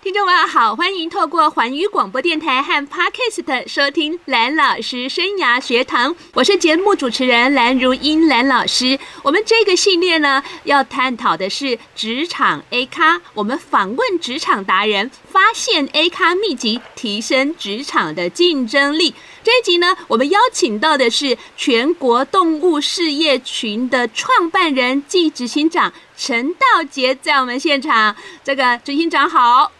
听众们好，欢迎透过环宇广播电台和 Podcast 收听蓝老师生涯学堂。我是节目主持人蓝如英蓝老师。我们这个系列呢，要探讨的是职场 A 咖。我们访问职场达人，发现 A 咖秘籍，提升职场的竞争力。这一集呢，我们邀请到的是全国动物事业群的创办人暨执行长陈道杰，在我们现场。这个执行长好。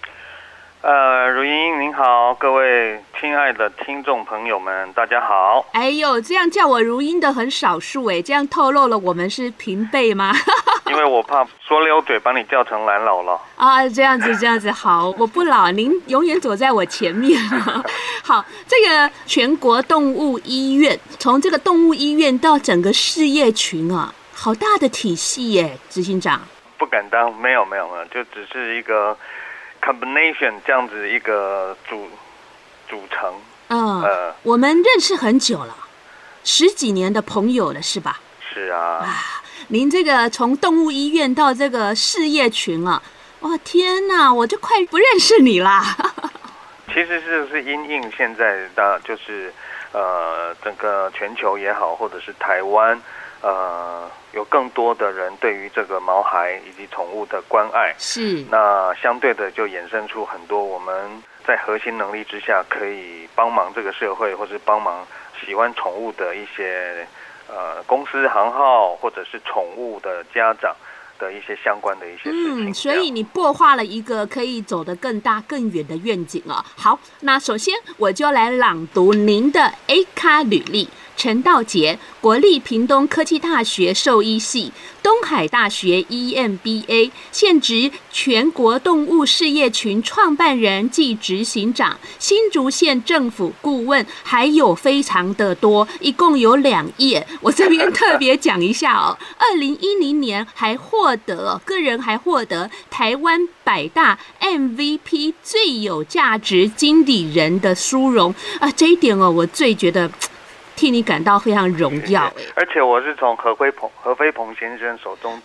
呃，如英您好，各位亲爱的听众朋友们，大家好。哎呦，这样叫我如英的很少数哎，这样透露了我们是平辈吗？因为我怕说溜嘴把你叫成蓝姥姥。啊，这样子这样子好，我不老，您永远走在我前面。好，这个全国动物医院，从这个动物医院到整个事业群啊，好大的体系耶，执行长。不敢当，没有没有没有，就只是一个。Combination 这样子一个组组成，嗯，呃，我们认识很久了，十几年的朋友了，是吧？是啊。啊，您这个从动物医院到这个事业群啊，哇，天哪，我就快不认识你啦。其实是是因应现在的就是呃，整个全球也好，或者是台湾。呃，有更多的人对于这个毛孩以及宠物的关爱，是那相对的就衍生出很多我们在核心能力之下可以帮忙这个社会，或是帮忙喜欢宠物的一些呃公司行号，或者是宠物的家长的一些相关的一些事情。嗯，所以你擘画了一个可以走得更大更远的愿景啊。好，那首先我就来朗读您的 A 咖履历。陈道杰，国立屏东科技大学兽医系，东海大学 EMBA，现职全国动物事业群创办人暨执行长，新竹县政府顾问，还有非常的多，一共有两页。我这边特别讲一下哦，二零一零年还获得个人还获得台湾百大 MVP 最有价值经理人的殊荣啊，这一点哦，我最觉得。替你感到非常荣耀，而且我是从何飞鹏何飞鹏先生手中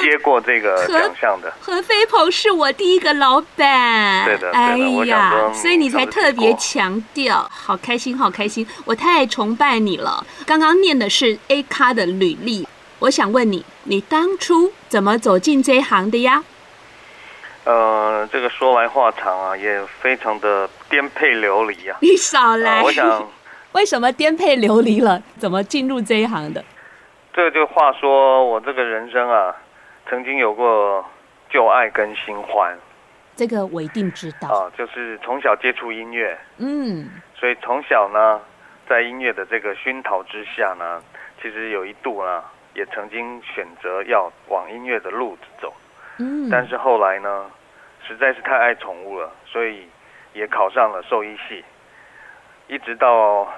接过这个奖项的。何飞鹏是我第一个老板，对的，哎呀，所以你才特别强调，好开心，好开心，我太崇拜你了。刚刚念的是 A 咖的履历，我想问你，你当初怎么走进这一行的呀？呃，这个说来话长啊，也非常的颠沛流离呀。你少来，呃、我想。为什么颠沛流离了？怎么进入这一行的？这就话说，我这个人生啊，曾经有过旧爱跟新欢。这个我一定知道啊，就是从小接触音乐，嗯，所以从小呢，在音乐的这个熏陶之下呢，其实有一度呢，也曾经选择要往音乐的路子走，嗯，但是后来呢，实在是太爱宠物了，所以也考上了兽医系。一直到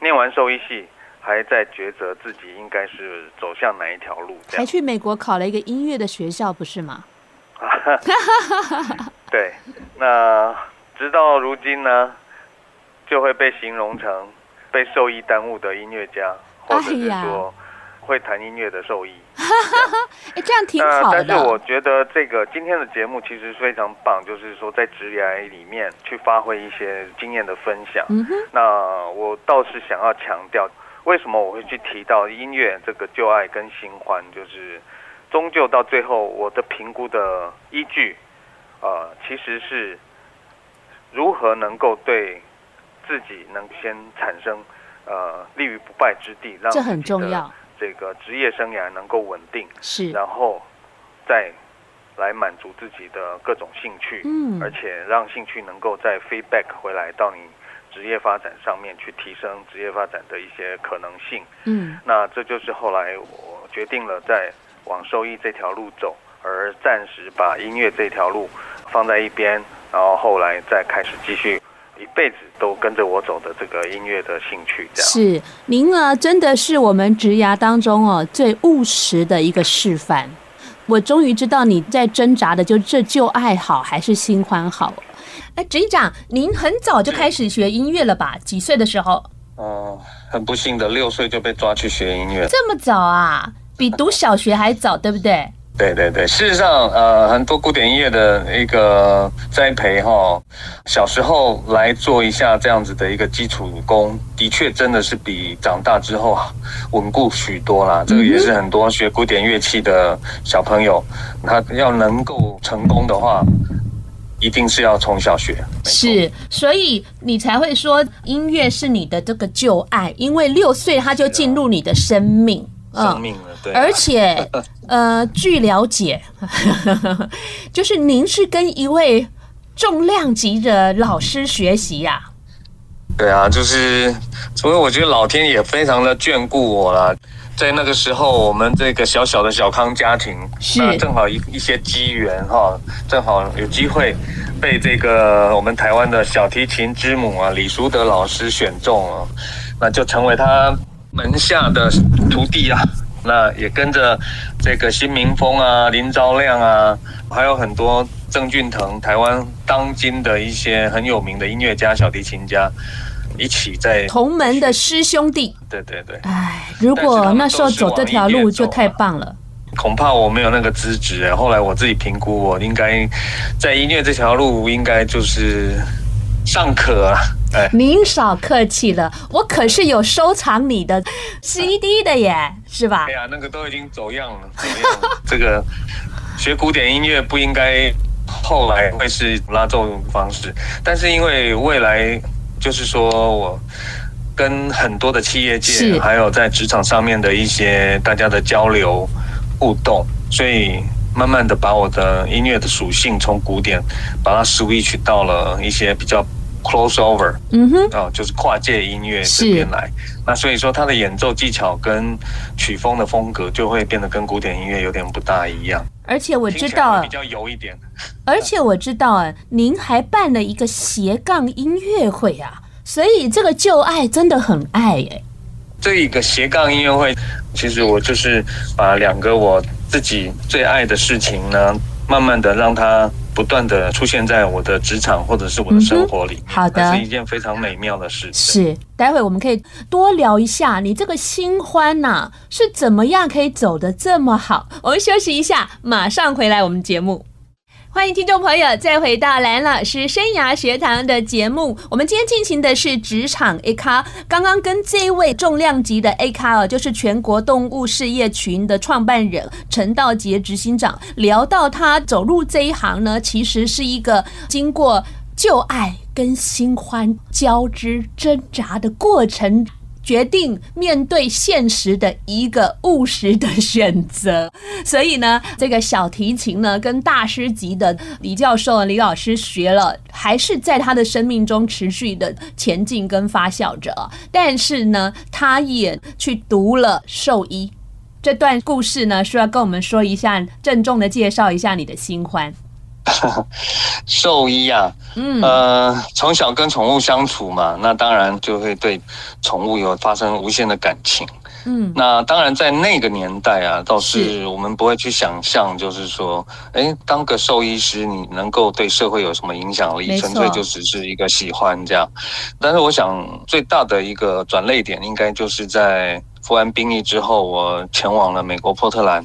念完兽医系，还在抉择自己应该是走向哪一条路。还去美国考了一个音乐的学校，不是吗？对，那直到如今呢，就会被形容成被兽医耽误的音乐家，或者是说。会弹音乐的受益，哎，这样挺好的。但是我觉得这个今天的节目其实非常棒，就是说在职涯里面去发挥一些经验的分享。嗯哼。那我倒是想要强调，为什么我会去提到音乐这个旧爱跟新欢，就是终究到最后我的评估的依据，呃，其实是如何能够对自己能先产生呃立于不败之地，让这很重要。这个职业生涯能够稳定，是，然后再来满足自己的各种兴趣，嗯，而且让兴趣能够再 feedback 回来到你职业发展上面去提升职业发展的一些可能性，嗯，那这就是后来我决定了在往收益这条路走，而暂时把音乐这条路放在一边，然后后来再开始继续。一辈子都跟着我走的这个音乐的兴趣，这样是您呢，真的是我们职涯当中哦最务实的一个示范。我终于知道你在挣扎的，就这旧爱好还是新欢好。哎，执行长，您很早就开始学音乐了吧？几岁的时候？哦、呃，很不幸的，六岁就被抓去学音乐。这么早啊？比读小学还早，对不对？对对对，事实上，呃，很多古典音乐的一个栽培哈，小时候来做一下这样子的一个基础功，的确真的是比长大之后稳固许多啦。这个也是很多学古典乐器的小朋友，他要能够成功的话，一定是要从小学。是，所以你才会说音乐是你的这个旧爱，因为六岁他就进入你的生命。生命了，对、啊。而且，呃，据了解，就是您是跟一位重量级的老师学习呀、啊？对啊，就是，所以我觉得老天也非常的眷顾我了。在那个时候，我们这个小小的小康家庭，是那正好一一些机缘哈，正好有机会被这个我们台湾的小提琴之母啊李淑德老师选中了，那就成为他。门下的徒弟啊，那也跟着这个新民峰啊、林昭亮啊，还有很多郑俊腾，台湾当今的一些很有名的音乐家、小提琴家，一起在同门的师兄弟。对对对。哎，如果那时候走这条路就太棒了。恐怕我没有那个资质。后来我自己评估，我应该在音乐这条路应该就是尚可啊。哎，您少客气了，我可是有收藏你的 CD 的耶，是吧？哎呀，那个都已经走样了，走样了。这个 学古典音乐不应该后来会是拉奏方式，但是因为未来就是说我跟很多的企业界，还有在职场上面的一些大家的交流互动，所以慢慢的把我的音乐的属性从古典把它 switch 到了一些比较。Crossover，嗯哼，哦，就是跨界音乐这边来，那所以说他的演奏技巧跟曲风的风格就会变得跟古典音乐有点不大一样。而且我知道比较油一点。而且我知道啊，您还办了一个斜杠音乐会啊，所以这个旧爱真的很爱耶。这一个斜杠音乐会，其实我就是把两个我自己最爱的事情呢，慢慢的让它。不断的出现在我的职场或者是我的生活里面，好的，是一件非常美妙的事情。是，待会我们可以多聊一下你这个新欢呐，是怎么样可以走得这么好？我们休息一下，马上回来我们节目。欢迎听众朋友再回到蓝老师生涯学堂的节目。我们今天进行的是职场 A 咖。刚刚跟这位重量级的 A 咖哦，就是全国动物事业群的创办人陈道杰执行长聊到，他走入这一行呢，其实是一个经过旧爱跟新欢交织挣扎的过程。决定面对现实的一个务实的选择，所以呢，这个小提琴呢，跟大师级的李教授、李老师学了，还是在他的生命中持续的前进跟发酵着。但是呢，他也去读了兽医。这段故事呢，需要跟我们说一下，郑重的介绍一下你的新欢。兽医啊，嗯，呃，从小跟宠物相处嘛，那当然就会对宠物有发生无限的感情，嗯，那当然在那个年代啊，倒是我们不会去想象，就是说，哎，当个兽医师，你能够对社会有什么影响力？纯粹就只是一个喜欢这样。但是我想最大的一个转捩点，应该就是在服完兵役之后，我前往了美国波特兰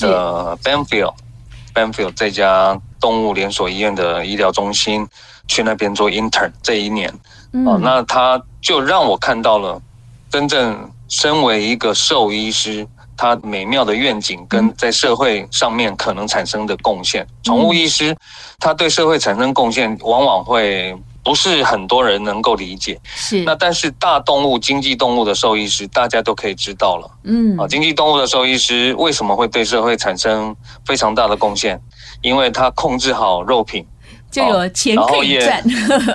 的 Banfield Banfield 这家。动物连锁医院的医疗中心，去那边做 intern 这一年，嗯、哦，那他就让我看到了真正身为一个兽医师，他美妙的愿景跟在社会上面可能产生的贡献。宠物医师他对社会产生贡献，往往会不是很多人能够理解。是，那但是大动物经济动物的兽医师，大家都可以知道了。嗯，啊，经济动物的兽医师为什么会对社会产生非常大的贡献？因为他控制好肉品，就有钱可以赚，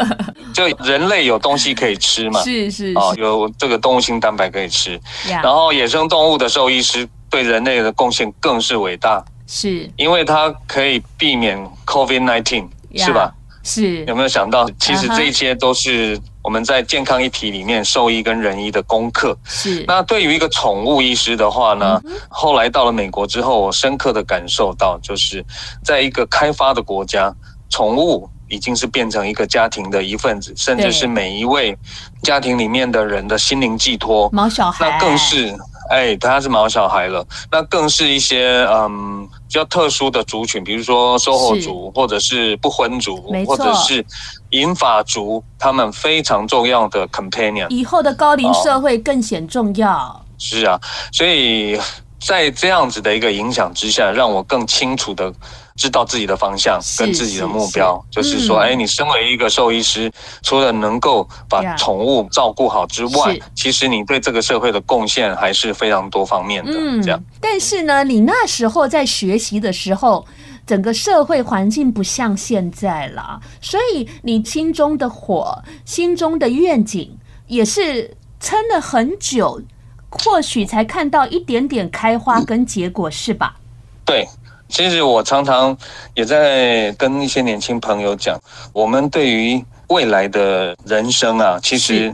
就人类有东西可以吃嘛，是是啊，有这个动物性蛋白可以吃。然后野生动物的兽医师对人类的贡献更是伟大，是因为他可以避免 COVID-19，是吧？是有没有想到，其实这一切都是我们在健康一体里面兽医跟人医的功课。是那对于一个宠物医师的话呢，后来到了美国之后，我深刻的感受到，就是在一个开发的国家，宠物已经是变成一个家庭的一份子，甚至是每一位家庭里面的人的心灵寄托。毛小孩，那更是。哎，他是毛小孩了，那更是一些嗯比较特殊的族群，比如说售后族，或者是不婚族，或者是银发族，他们非常重要的 companion。以后的高龄社会更显重要。哦。是啊，所以在这样子的一个影响之下，让我更清楚的。知道自己的方向跟自己的目标，是是是就是说，哎、嗯，你身为一个兽医师，除了能够把宠物照顾好之外，其实你对这个社会的贡献还是非常多方面的。嗯，这样。但是呢，你那时候在学习的时候，整个社会环境不像现在了，所以你心中的火、心中的愿景也是撑了很久，或许才看到一点点开花跟结果，嗯、是吧？对。其实我常常也在跟一些年轻朋友讲，我们对于未来的人生啊，其实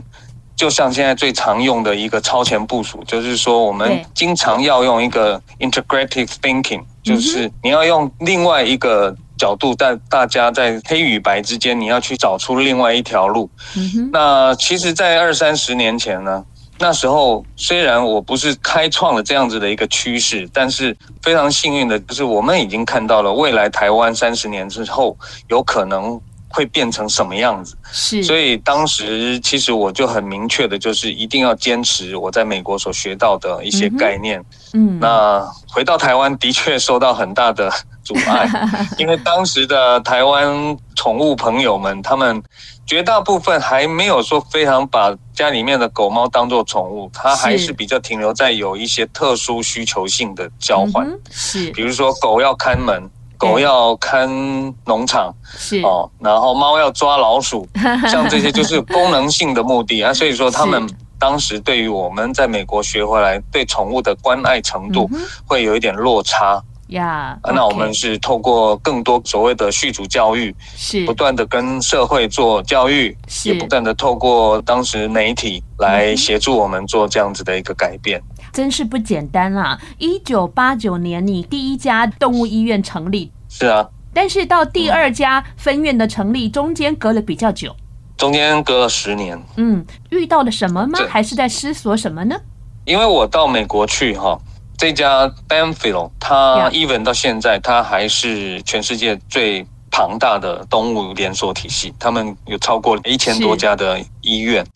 就像现在最常用的一个超前部署，就是说我们经常要用一个 integrative thinking，就是你要用另外一个角度，在大家在黑与白之间，你要去找出另外一条路。那其实，在二三十年前呢，那时候虽然我不是开创了这样子的一个趋势，但是非常幸运的就是我们已经看到了未来台湾三十年之后有可能会变成什么样子。是，所以当时其实我就很明确的就是一定要坚持我在美国所学到的一些概念。嗯，那回到台湾的确受到很大的阻碍，因为当时的台湾宠物朋友们他们。绝大部分还没有说非常把家里面的狗猫当做宠物，它还是比较停留在有一些特殊需求性的交换，是，比如说狗要看门，狗要看农场，是。哦，然后猫要抓老鼠，像这些就是功能性的目的。啊，所以说他们当时对于我们在美国学回来对宠物的关爱程度会有一点落差。呀，yeah, okay. 那我们是透过更多所谓的续主教育，是不断的跟社会做教育，是也不断的透过当时媒体来协助我们做这样子的一个改变，嗯、真是不简单啊！一九八九年，你第一家动物医院成立，是啊，但是到第二家分院的成立，中间隔了比较久，中间隔了十年，嗯，遇到了什么吗？还是在思索什么呢？因为我到美国去哈。这家 Banfield，它 even 到现在，它还是全世界最庞大的动物连锁体系。他们有超过一千多家的医院。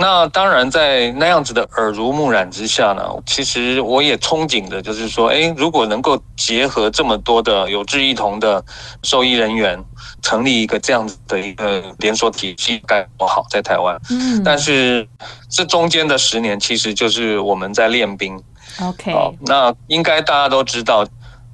那当然，在那样子的耳濡目染之下呢，其实我也憧憬的，就是说，哎，如果能够结合这么多的有志一同的兽医人员，成立一个这样子的一个连锁体系，该多好，在台湾。嗯。但是这中间的十年，其实就是我们在练兵。OK，好，那应该大家都知道，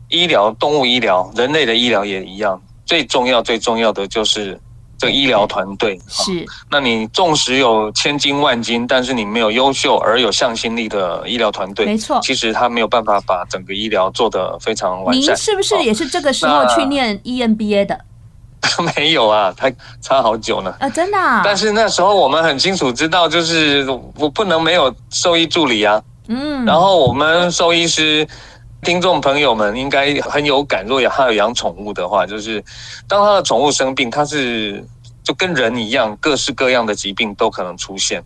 医疗、动物医疗、人类的医疗也一样，最重要、最重要的就是这个医疗团队。是，那你纵使有千金万金，但是你没有优秀而有向心力的医疗团队，没错，其实他没有办法把整个医疗做得非常完善。您是不是也是这个时候去念 EMBA 的？没有啊，他差好久呢。啊，真的啊。但是那时候我们很清楚知道，就是我不能没有兽医助理啊。嗯，然后我们兽医师听众朋友们应该很有感，若有他有养宠物的话，就是当他的宠物生病，他是就跟人一样，各式各样的疾病都可能出现。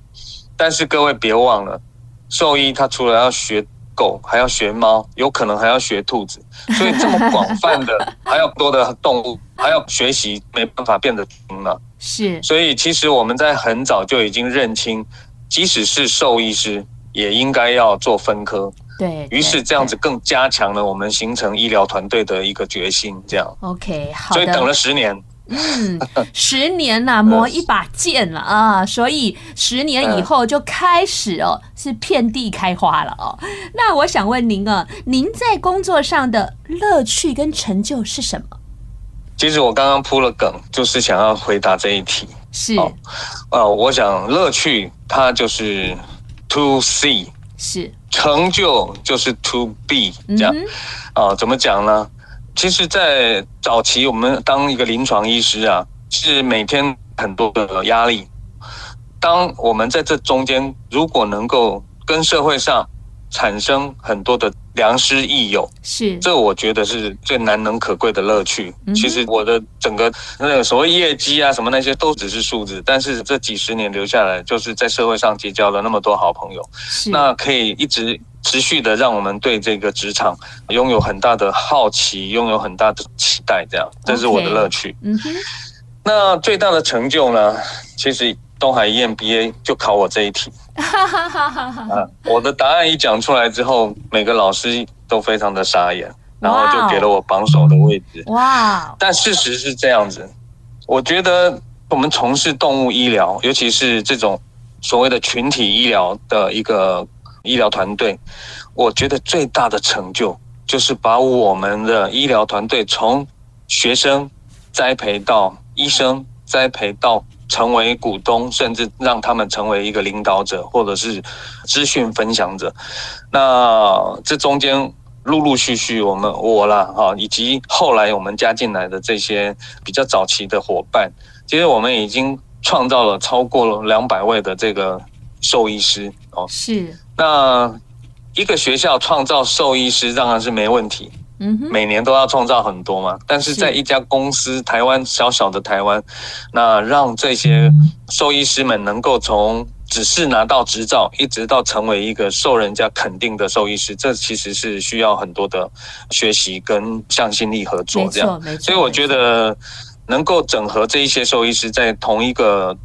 但是各位别忘了，兽医他除了要学狗，还要学猫，有可能还要学兔子，所以这么广泛的还要多的动物，还要学习，没办法变得精了。是，所以其实我们在很早就已经认清，即使是兽医师。也应该要做分科，对，于是这样子更加强了我们形成医疗团队的一个决心。这样，OK，好，所以等了十年，嗯，十年呐、啊，磨一把剑了啊，所以十年以后就开始哦，是遍地开花了哦。那我想问您啊，您在工作上的乐趣跟成就是什么？其实我刚刚铺了梗，就是想要回答这一题。是，哦，呃，我想乐趣它就是。To see 是成就就是 to be 这样啊？怎么讲呢？其实，在早期我们当一个临床医师啊，是每天很多的压力。当我们在这中间，如果能够跟社会上产生很多的良师益友，是这我觉得是最难能可贵的乐趣。嗯、其实我的整个那个所谓业绩啊，什么那些都只是数字，但是这几十年留下来，就是在社会上结交了那么多好朋友，是那可以一直持续的让我们对这个职场拥有很大的好奇，拥有很大的期待，这样，这是我的乐趣。Okay, 嗯哼，那最大的成就呢？其实。东海 EMBA 就考我这一题，啊，我的答案一讲出来之后，每个老师都非常的傻眼，然后就给了我榜首的位置。哇！但事实是这样子，我觉得我们从事动物医疗，尤其是这种所谓的群体医疗的一个医疗团队，我觉得最大的成就就是把我们的医疗团队从学生栽培到医生，栽培到。成为股东，甚至让他们成为一个领导者，或者是资讯分享者。那这中间陆陆续续，我们我啦哈，以及后来我们加进来的这些比较早期的伙伴，其实我们已经创造了超过了两百位的这个兽医师哦。是。那一个学校创造兽医师当然是没问题。嗯哼，每年都要创造很多嘛，但是在一家公司，台湾小小的台湾，那让这些兽医师们能够从只是拿到执照，一直到成为一个受人家肯定的兽医师，这其实是需要很多的学习跟向心力合作这样。所以我觉得能够整合这一些兽医师在同一个。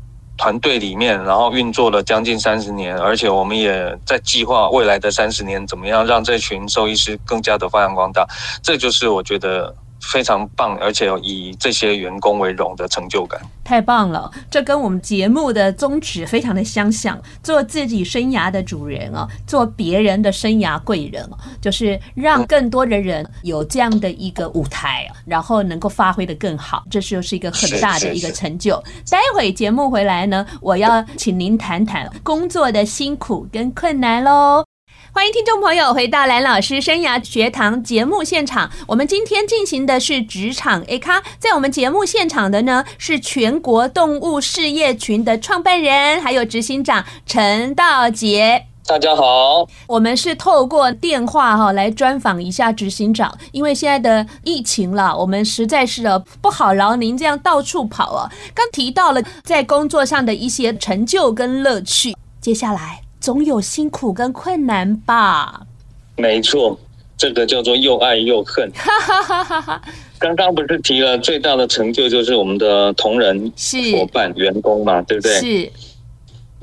团队里面，然后运作了将近三十年，而且我们也在计划未来的三十年，怎么样让这群兽医师更加的发扬光大。这就是我觉得。非常棒，而且以这些员工为荣的成就感，太棒了！这跟我们节目的宗旨非常的相像，做自己生涯的主人哦，做别人的生涯贵人哦，就是让更多的人有这样的一个舞台，然后能够发挥的更好，这就是一个很大的一个成就。待会节目回来呢，我要请您谈谈工作的辛苦跟困难喽。欢迎听众朋友回到蓝老师生涯学堂节目现场。我们今天进行的是职场 A 咖，在我们节目现场的呢是全国动物事业群的创办人，还有执行长陈道杰。大家好，我们是透过电话哈来专访一下执行长，因为现在的疫情了，我们实在是不好劳您这样到处跑啊。刚提到了在工作上的一些成就跟乐趣，接下来。总有辛苦跟困难吧？没错，这个叫做又爱又恨。刚刚不是提了最大的成就就是我们的同仁、伙伴、员工嘛，对不对？是。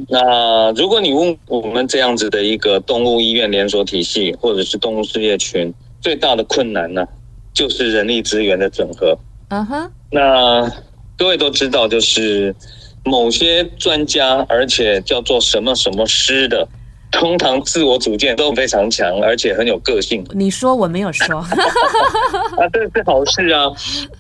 那如果你问我们这样子的一个动物医院连锁体系，或者是动物事业群，最大的困难呢，就是人力资源的整合。嗯哼。那各位都知道，就是。某些专家，而且叫做什么什么师的，通常自我主见都非常强，而且很有个性。你说我没有说 啊，这是好事啊。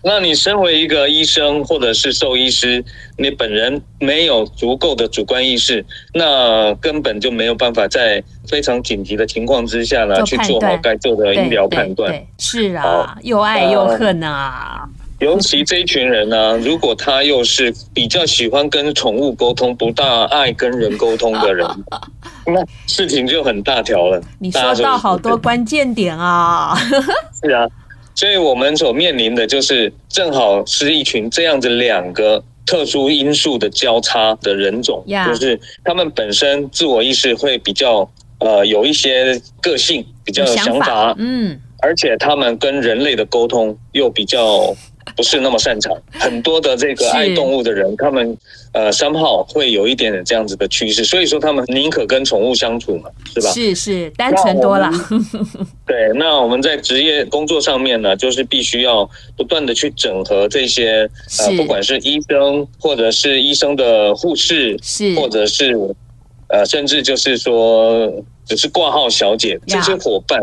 那你身为一个医生或者是兽医师，你本人没有足够的主观意识，那根本就没有办法在非常紧急的情况之下呢，去做好该做的医疗判断。是啊，又爱又恨啊。尤其这一群人呢、啊，如果他又是比较喜欢跟宠物沟通，不大爱跟人沟通的人，那事情就很大条了。你说到好多关键点啊！是啊，所以我们所面临的就是，正好是一群这样子两个特殊因素的交叉的人种.就是他们本身自我意识会比较呃有一些个性，比较有想法，有想法，嗯，而且他们跟人类的沟通又比较。不是那么擅长，很多的这个爱动物的人，他们呃三号会有一点点这样子的趋势，所以说他们宁可跟宠物相处嘛，是吧？是是，单纯多了。对，那我们在职业工作上面呢，就是必须要不断的去整合这些呃，不管是医生或者是医生的护士，是。或者是呃，甚至就是说。只是挂号小姐这些伙伴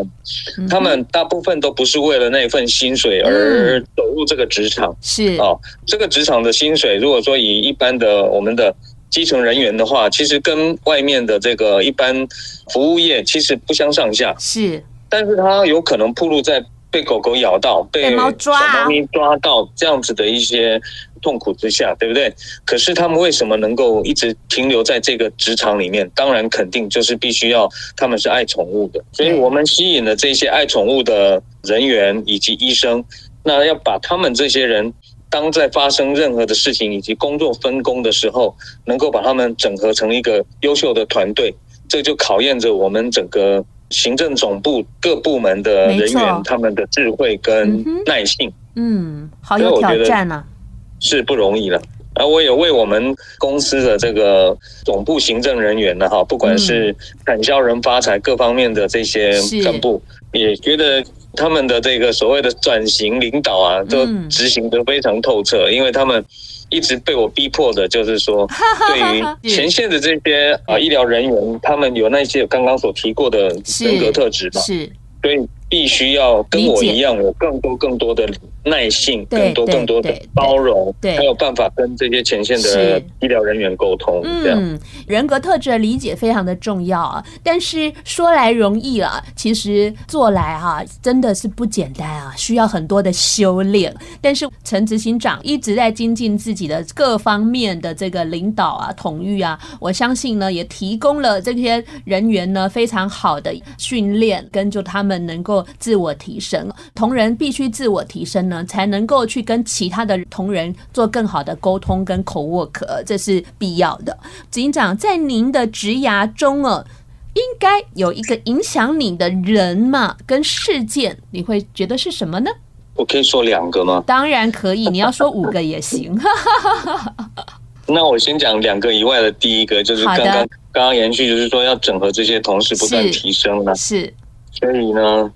他们大部分都不是为了那份薪水而走入这个职场。是、嗯、啊，这个职场的薪水，如果说以一般的我们的基层人员的话，其实跟外面的这个一般服务业其实不相上下。是，但是他有可能暴露在被狗狗咬到、被小猫咪抓到这样子的一些痛苦之下，对不对？可是他们为什么能够一直停留在这个职场里面？当然，肯定就是必须要他们是爱宠物的，所以我们吸引了这些爱宠物的人员以及医生，那要把他们这些人。当在发生任何的事情以及工作分工的时候，能够把他们整合成一个优秀的团队，这就考验着我们整个行政总部各部门的人员他们的智慧跟耐性。嗯，好有挑战啊，是不容易了。而我也为我们公司的这个总部行政人员呢，哈，不管是产销人发财各方面的这些干部，也觉得。他们的这个所谓的转型领导啊，都执行得非常透彻，因为他们一直被我逼迫的，就是说，对于前线的这些啊医疗人员，他们有那些刚刚所提过的人格特质嘛，是，所以必须要跟我一样，有更多更多的。耐性，更多更多的包容，对，还有办法跟这些前线的医疗人员沟通。嗯，人格特质的理解非常的重要啊。但是说来容易啊，其实做来哈、啊、真的是不简单啊，需要很多的修炼。但是陈执行长一直在精进自己的各方面的这个领导啊、统御啊，我相信呢，也提供了这些人员呢非常好的训练，跟就他们能够自我提升。同仁必须自我提升呢。才能够去跟其他的同仁做更好的沟通跟 co-work，这是必要的。警长，在您的职涯中啊，应该有一个影响你的人嘛，跟事件，你会觉得是什么呢？我可以说两个吗？当然可以，你要说五个也行。那我先讲两个以外的第一个，就是刚刚刚刚延续，就是说要整合这些同事，不断提升了。是，所以呢，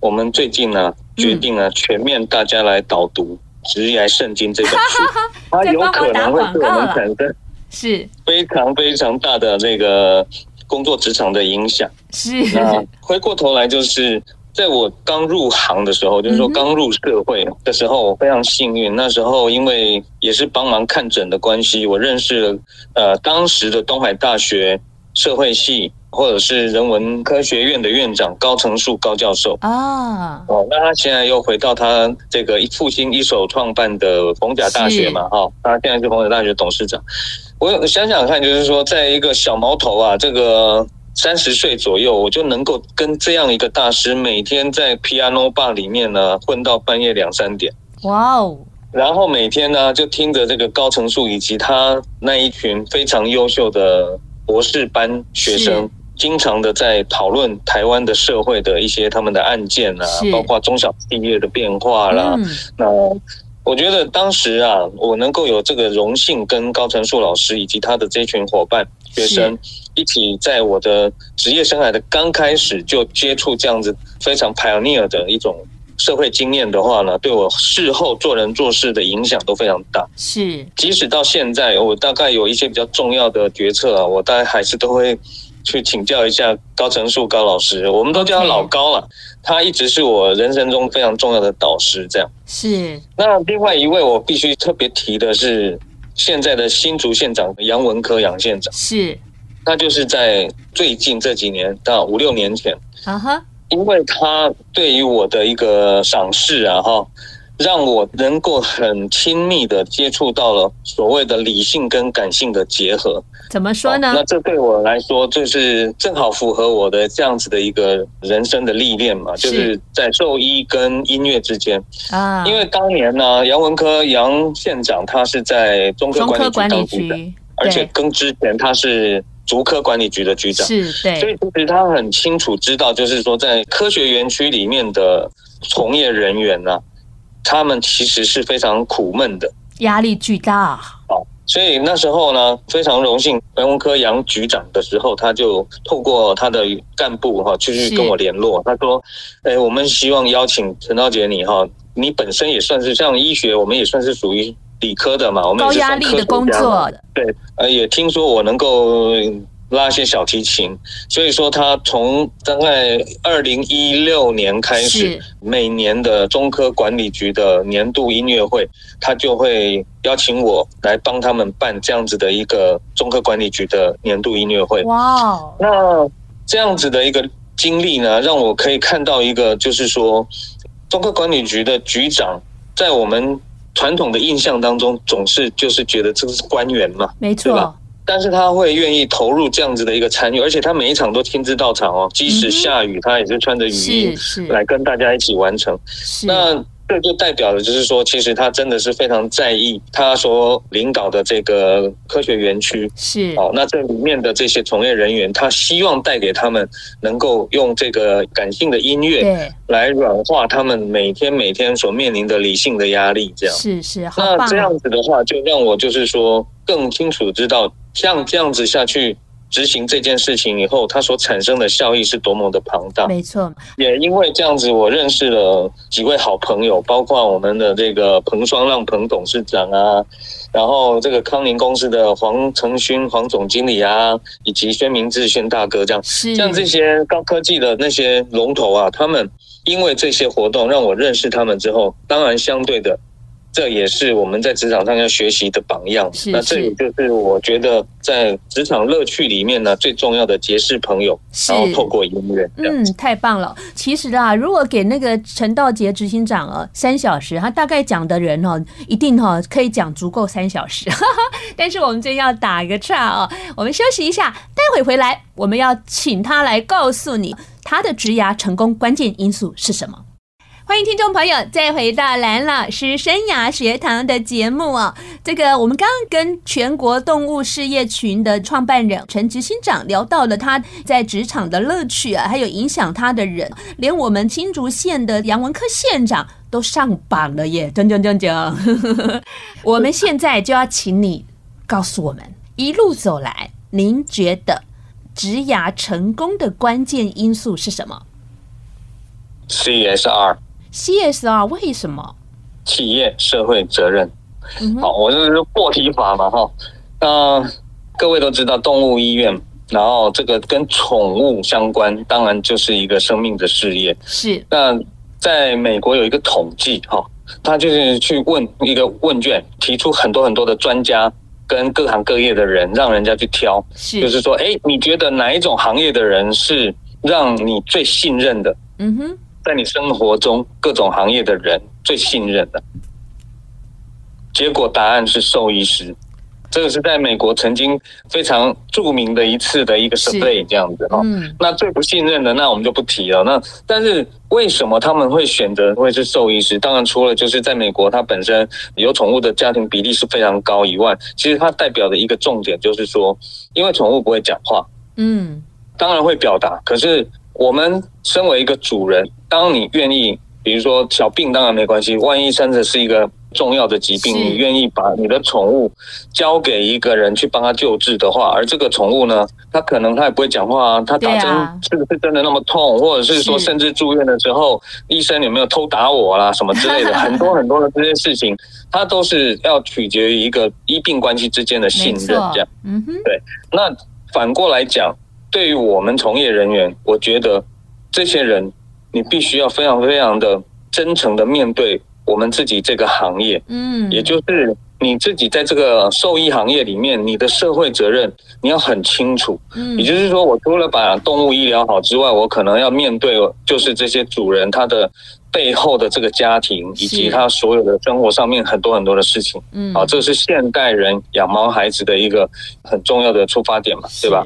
我们最近呢。决定了全面大家来导读《职涯圣经》这本书，它有可能会对我们产生是非常非常大的这个工作职场的影响。是，那回过头来，就是在我刚入行的时候，就是说刚入社会的时候，我非常幸运。那时候因为也是帮忙看诊的关系，我认识了呃当时的东海大学社会系。或者是人文科学院的院长高成树高教授。啊，哦，那他现在又回到他这个复兴一手创办的逢甲大学嘛，哈，他现在是逢甲大学董事长。我想想看，就是说，在一个小毛头啊，这个三十岁左右，我就能够跟这样一个大师每天在 Piano Bar 里面呢混到半夜两三点，哇哦，然后每天呢就听着这个高成树以及他那一群非常优秀的博士班学生。经常的在讨论台湾的社会的一些他们的案件啊，包括中小企业的变化啦。嗯、那我觉得当时啊，我能够有这个荣幸跟高成树老师以及他的这群伙伴学生一起，在我的职业生涯的刚开始就接触这样子非常 pioneer 的一种社会经验的话呢，对我事后做人做事的影响都非常大。是，即使到现在，我大概有一些比较重要的决策啊，我大概还是都会。去请教一下高成树高老师，我们都叫他老高了。他一直是我人生中非常重要的导师。这样是。那另外一位我必须特别提的是现在的新竹县长杨文科杨县长。是。他就是在最近这几年到五六年前，啊哈，因为他对于我的一个赏识啊哈。让我能够很亲密的接触到了所谓的理性跟感性的结合，怎么说呢？那这对我来说就是正好符合我的这样子的一个人生的历练嘛，就是在兽医跟音乐之间啊。因为当年呢，杨文科杨县长他是在中科管理局当局长，而且跟之前他是竹科管理局的局长，是对，所以其实他很清楚知道，就是说在科学园区里面的从业人员呢。他们其实是非常苦闷的，压力巨大。好，所以那时候呢，非常荣幸，杨文科杨局长的时候，他就透过他的干部哈，去跟我联络。他说：“哎，我们希望邀请陈韬杰你哈，你本身也算是像医学，我们也算是属于理科的嘛，我们高压力的工作。对，呃，也听说我能够。”拉一些小提琴，所以说他从大概二零一六年开始，每年的中科管理局的年度音乐会，他就会邀请我来帮他们办这样子的一个中科管理局的年度音乐会。哇，那这样子的一个经历呢，让我可以看到一个，就是说中科管理局的局长在我们传统的印象当中，总是就是觉得这个是官员嘛，没错，对吧？但是他会愿意投入这样子的一个参与，而且他每一场都亲自到场哦，即使下雨，他也是穿着雨衣来跟大家一起完成。那。这就代表了，就是说，其实他真的是非常在意他所领导的这个科学园区。是哦，那这里面的这些从业人员，他希望带给他们能够用这个感性的音乐，来软化他们每天每天所面临的理性的压力。这样是是，那这样子的话，就让我就是说更清楚知道，像这样子下去。执行这件事情以后，它所产生的效益是多么的庞大。没错，也因为这样子，我认识了几位好朋友，包括我们的这个彭双浪彭董事长啊，然后这个康宁公司的黄成勋黄总经理啊，以及宣明志宣大哥这样，是像这些高科技的那些龙头啊，他们因为这些活动让我认识他们之后，当然相对的。这也是我们在职场上要学习的榜样。是是，那这也就是我觉得在职场乐趣里面呢，最重要的结识朋友，然后透过音乐。嗯，太棒了。其实啊，如果给那个陈道杰执行长啊三小时，他大概讲的人哦，一定哈可以讲足够三小时。但是我们这要打一个岔啊，我们休息一下，待会回来我们要请他来告诉你他的职涯成功关键因素是什么。欢迎听众朋友再回到蓝老师生涯学堂的节目哦！这个我们刚刚跟全国动物事业群的创办人陈执行长聊到了他在职场的乐趣啊，还有影响他的人，连我们青竹县的杨文科县长都上榜了耶！讲讲讲讲，我们现在就要请你告诉我们，一路走来，您觉得职涯成功的关键因素是什么？CSR。CSR 为什么？企业社会责任。好，我就是过题法嘛，哈。那各位都知道，动物医院，然后这个跟宠物相关，当然就是一个生命的事业。是。那在美国有一个统计，哈，他就是去问一个问卷，提出很多很多的专家跟各行各业的人，让人家去挑。是。就是说，哎，你觉得哪一种行业的人是让你最信任的？嗯哼。在你生活中各种行业的人最信任的，结果答案是兽医师。这个是在美国曾经非常著名的一次的一个 survey 这样子哈。嗯。那最不信任的，那我们就不提了。那但是为什么他们会选择会是兽医师？当然除了就是在美国，它本身有宠物的家庭比例是非常高以外，其实它代表的一个重点就是说，因为宠物不会讲话，嗯，当然会表达，可是。我们身为一个主人，当你愿意，比如说小病当然没关系，万一真的是一个重要的疾病，你愿意把你的宠物交给一个人去帮他救治的话，而这个宠物呢，它可能它也不会讲话啊，它打针是不是真的那么痛，或者是说甚至住院的时候，医生有没有偷打我啦什么之类的，很多很多的这些事情，它都是要取决于一个医病关系之间的信任，这样，嗯哼，对。那反过来讲。对于我们从业人员，我觉得这些人，你必须要非常非常的真诚的面对我们自己这个行业，嗯，也就是你自己在这个兽医行业里面，你的社会责任你要很清楚，嗯，也就是说，我除了把动物医疗好之外，我可能要面对就是这些主人他的背后的这个家庭以及他所有的生活上面很多很多的事情，嗯，好，这是现代人养猫孩子的一个很重要的出发点嘛，对吧？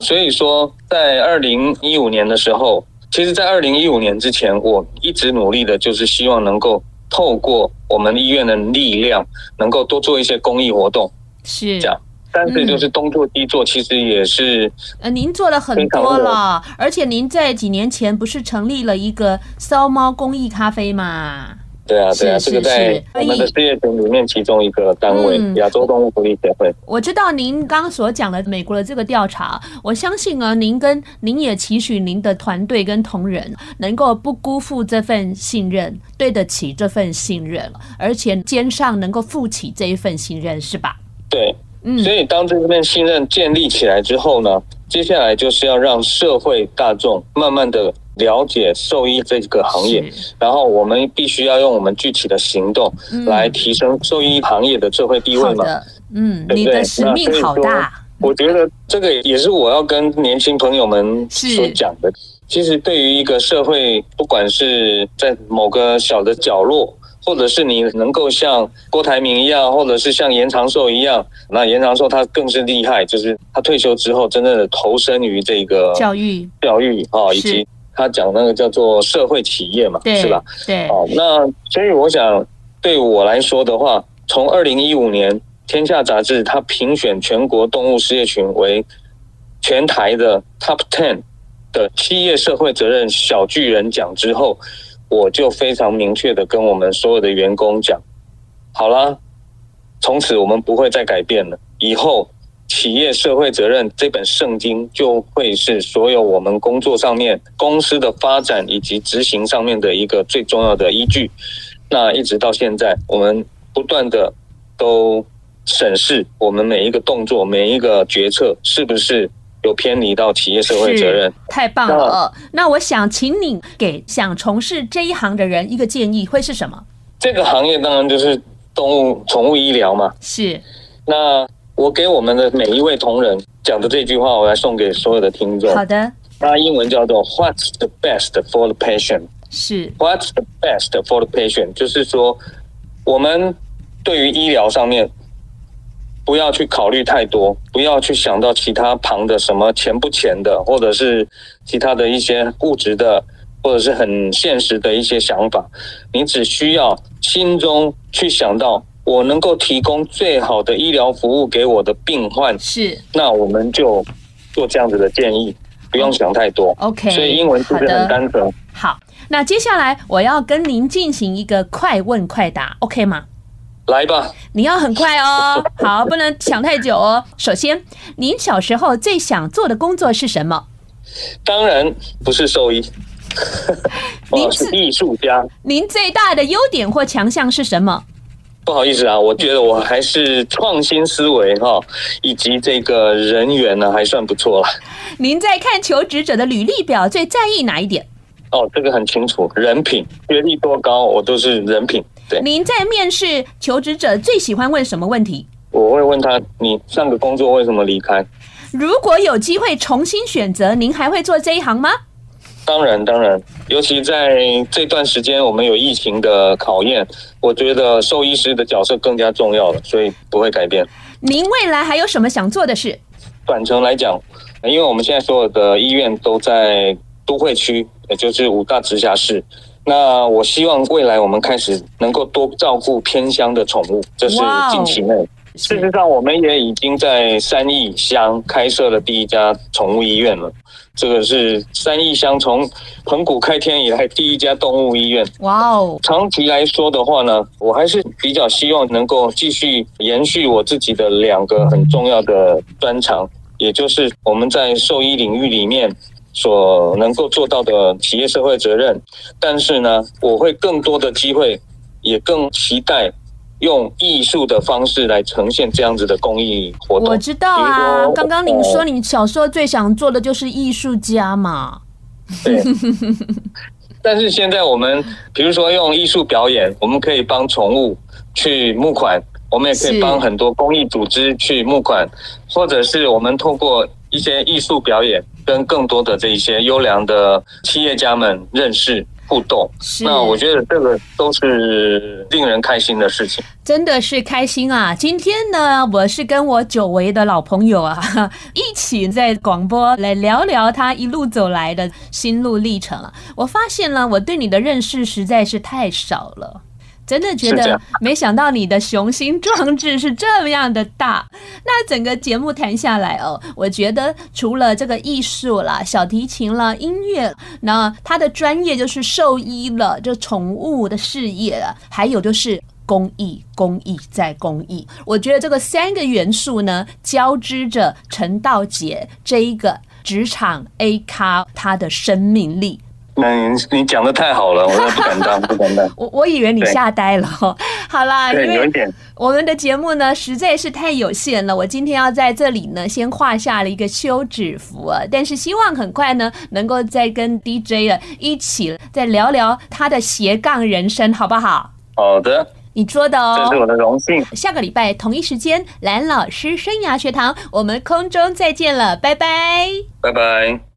所以说，在二零一五年的时候，其实，在二零一五年之前，我一直努力的就是希望能够透过我们医院的力量，能够多做一些公益活动，是这样。但是就是东做西做，其实也是呃，您做了很多了，而且您在几年前不是成立了一个骚猫公益咖啡吗？对啊，对啊，这个在我们的事业群里面，其中一个单位——亚洲动物福利协会。我知道您刚刚所讲的美国的这个调查，我相信啊，您跟您也期许您的团队跟同仁能够不辜负这份信任，对得起这份信任，而且肩上能够负起这一份信任，是吧？对，嗯。所以当这份信任建立起来之后呢，接下来就是要让社会大众慢慢的。了解兽医这个行业，然后我们必须要用我们具体的行动来提升兽医行业的社会地位嘛？嗯，对不对？你的使命好大。我觉得这个也是我要跟年轻朋友们所讲的。其实对于一个社会，不管是在某个小的角落。或者是你能够像郭台铭一样，或者是像严长寿一样，那严长寿他更是厉害，就是他退休之后真正的投身于这个教育、教育啊，以及他讲那个叫做社会企业嘛，是吧？对。好，那所以我想对我来说的话，从二零一五年《天下杂志》他评选全国动物事业群为全台的 Top Ten 的企业社会责任小巨人奖之后。我就非常明确的跟我们所有的员工讲，好了，从此我们不会再改变了。以后企业社会责任这本圣经就会是所有我们工作上面、公司的发展以及执行上面的一个最重要的依据。那一直到现在，我们不断的都审视我们每一个动作、每一个决策是不是。有偏离到企业社会责任，太棒了！那，那我想请你给想从事这一行的人一个建议，会是什么？这个行业当然就是动物宠物医疗嘛。是。那我给我们的每一位同仁讲的这句话，我要送给所有的听众。好的。那英文叫做 “What's the best for the patient？” 是。What's the best for the patient？就是说，我们对于医疗上面。不要去考虑太多，不要去想到其他旁的什么钱不钱的，或者是其他的一些物质的，或者是很现实的一些想法。你只需要心中去想到，我能够提供最好的医疗服务给我的病患，是，那我们就做这样子的建议，不用想太多。OK，所以英文是不是很单纯？好，那接下来我要跟您进行一个快问快答，OK 吗？来吧，你要很快哦，好，不能想太久哦。首先，您小时候最想做的工作是什么？当然不是兽医，我是艺术家。您最大的优点或强项是什么？不好意思啊，我觉得我还是创新思维哈，以及这个人缘呢还算不错了。您在看求职者的履历表最在意哪一点？哦，这个很清楚，人品，学历多高，我都是人品。对，您在面试求职者最喜欢问什么问题？我会问他：你上个工作为什么离开？如果有机会重新选择，您还会做这一行吗？当然，当然，尤其在这段时间，我们有疫情的考验，我觉得兽医师的角色更加重要了，所以不会改变。您未来还有什么想做的事？短程来讲，因为我们现在所有的医院都在都会区，也就是五大直辖市。那我希望未来我们开始能够多照顾偏乡的宠物，这是近期内。事实上，我们也已经在三义乡开设了第一家宠物医院了。这个是三义乡从澎湖开天以来第一家动物医院。哇哦！长期来说的话呢，我还是比较希望能够继续延续我自己的两个很重要的专长，也就是我们在兽医领域里面。所能够做到的企业社会责任，但是呢，我会更多的机会，也更期待用艺术的方式来呈现这样子的公益活动。我知道啊，刚刚您说你小时候最想做的就是艺术家嘛。对。但是现在我们，比如说用艺术表演，我们可以帮宠物去募款，我们也可以帮很多公益组织去募款，或者是我们透过一些艺术表演。跟更多的这一些优良的企业家们认识互动，那我觉得这个都是令人开心的事情，真的是开心啊！今天呢，我是跟我久违的老朋友啊，一起在广播来聊聊他一路走来的心路历程啊。我发现了，我对你的认识实在是太少了。真的觉得没想到你的雄心壮志是这么样的大。那整个节目谈下来哦，我觉得除了这个艺术啦、小提琴啦、音乐，那他的专业就是兽医了，就宠物的事业了，还有就是公益，公益再公益。我觉得这个三个元素呢，交织着陈道杰这一个职场 A 咖他的生命力。那你你讲的太好了，我都不敢当，不敢当。我我以为你吓呆了。好啦，对，有一点。我们的节目呢实在是太有限了，我今天要在这里呢先画下了一个休止符啊。但是希望很快呢能够再跟 DJ 啊一起再聊聊他的斜杠人生，好不好？好的，你说的哦，这是我的荣幸。下个礼拜同一时间，蓝老师生涯学堂，我们空中再见了，拜拜，拜拜。